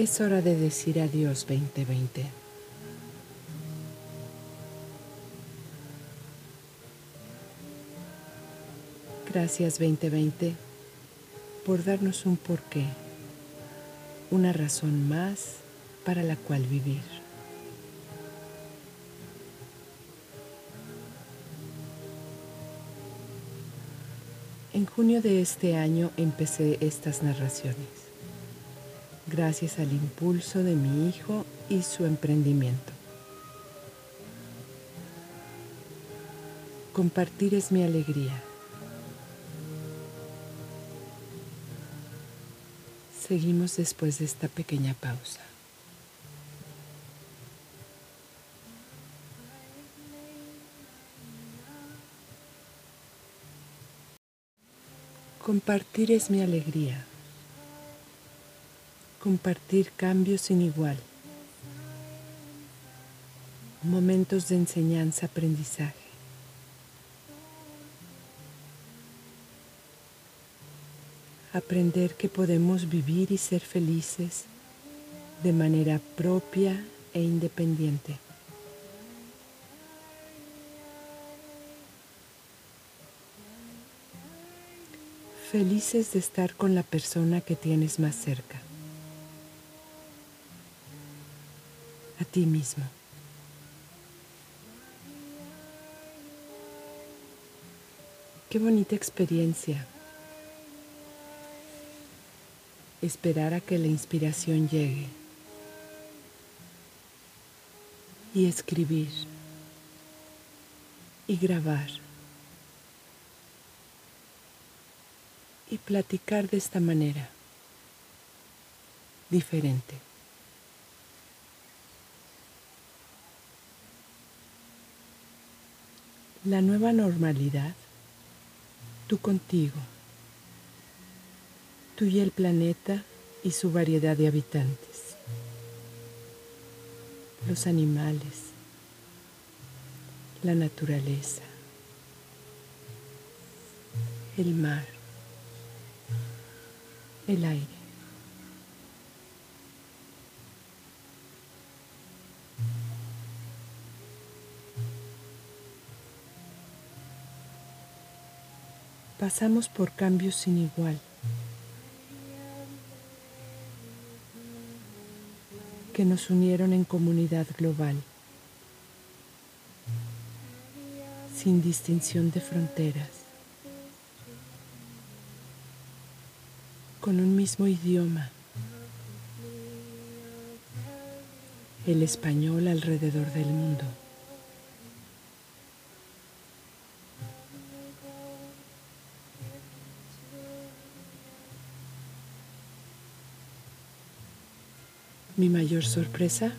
Es hora de decir adiós 2020. Gracias 2020 por darnos un porqué, una razón más para la cual vivir. En junio de este año empecé estas narraciones, gracias al impulso de mi hijo y su emprendimiento. Compartir es mi alegría. Seguimos después de esta pequeña pausa. Compartir es mi alegría. Compartir cambios sin igual. Momentos de enseñanza, aprendizaje. Aprender que podemos vivir y ser felices de manera propia e independiente. felices de estar con la persona que tienes más cerca, ti mismo. Qué bonita experiencia. Esperar a que la inspiración llegue y escribir y grabar. y platicar de esta manera, diferente. La nueva normalidad, tú contigo, tú y el planeta y su variedad de habitantes, los animales, la naturaleza, el mar el aire. Pasamos por cambios sin igual. que nos unieron en comunidad global, sin distinción de fronteras. con un mismo idioma, el español alrededor del mundo. Mi mayor sorpresa,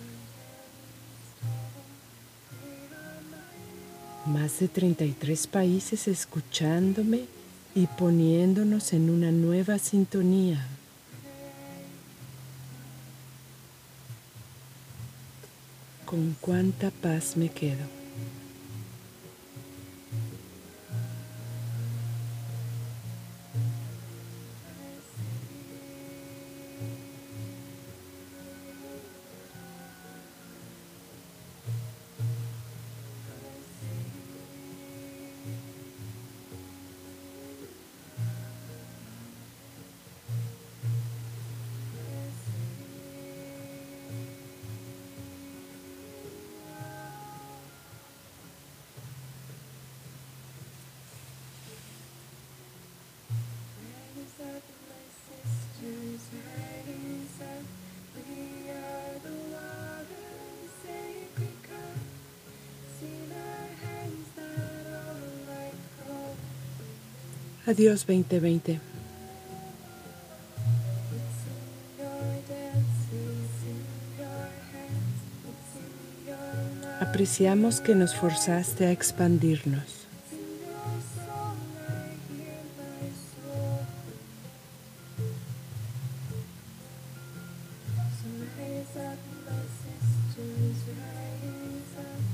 más de 33 países escuchándome y poniéndonos en una nueva sintonía. Con cuánta paz me quedo. Adiós 2020. Apreciamos que nos forzaste a expandirnos.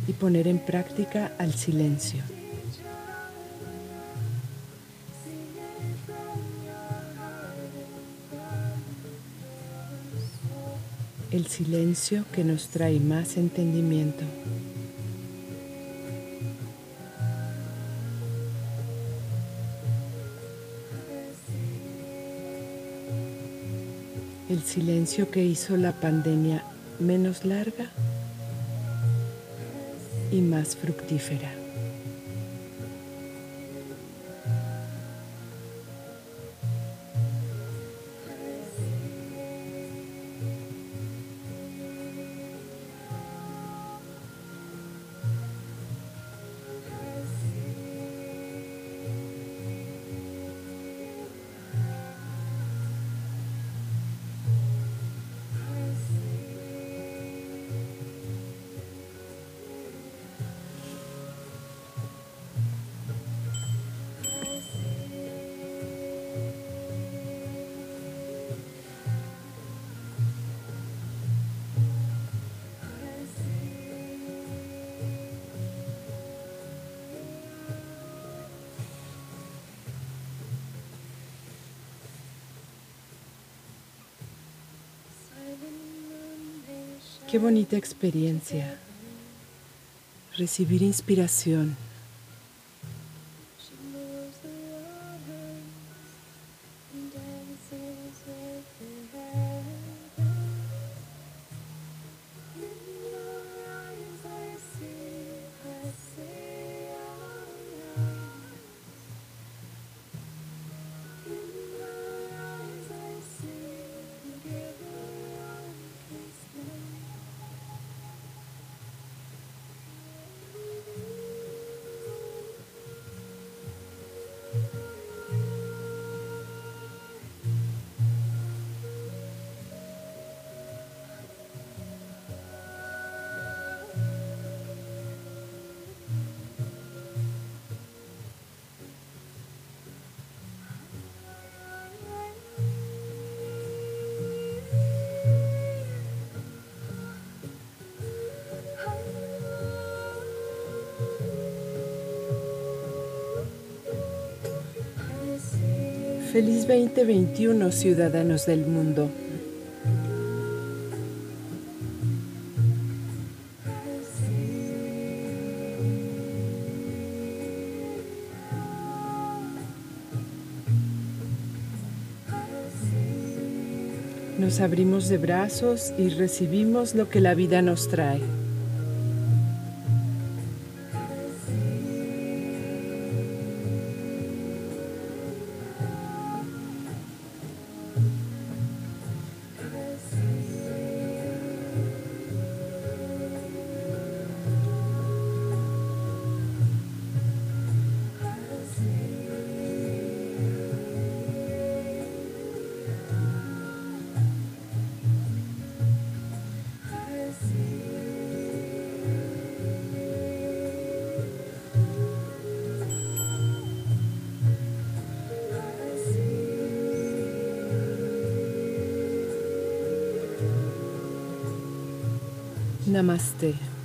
y poner en práctica al silencio. El silencio que nos trae más entendimiento. El silencio que hizo la pandemia menos larga y más fructífera. Qué bonita experiencia. Recibir inspiración. Feliz 2021, ciudadanos del mundo. Nos abrimos de brazos y recibimos lo que la vida nos trae. Namaste.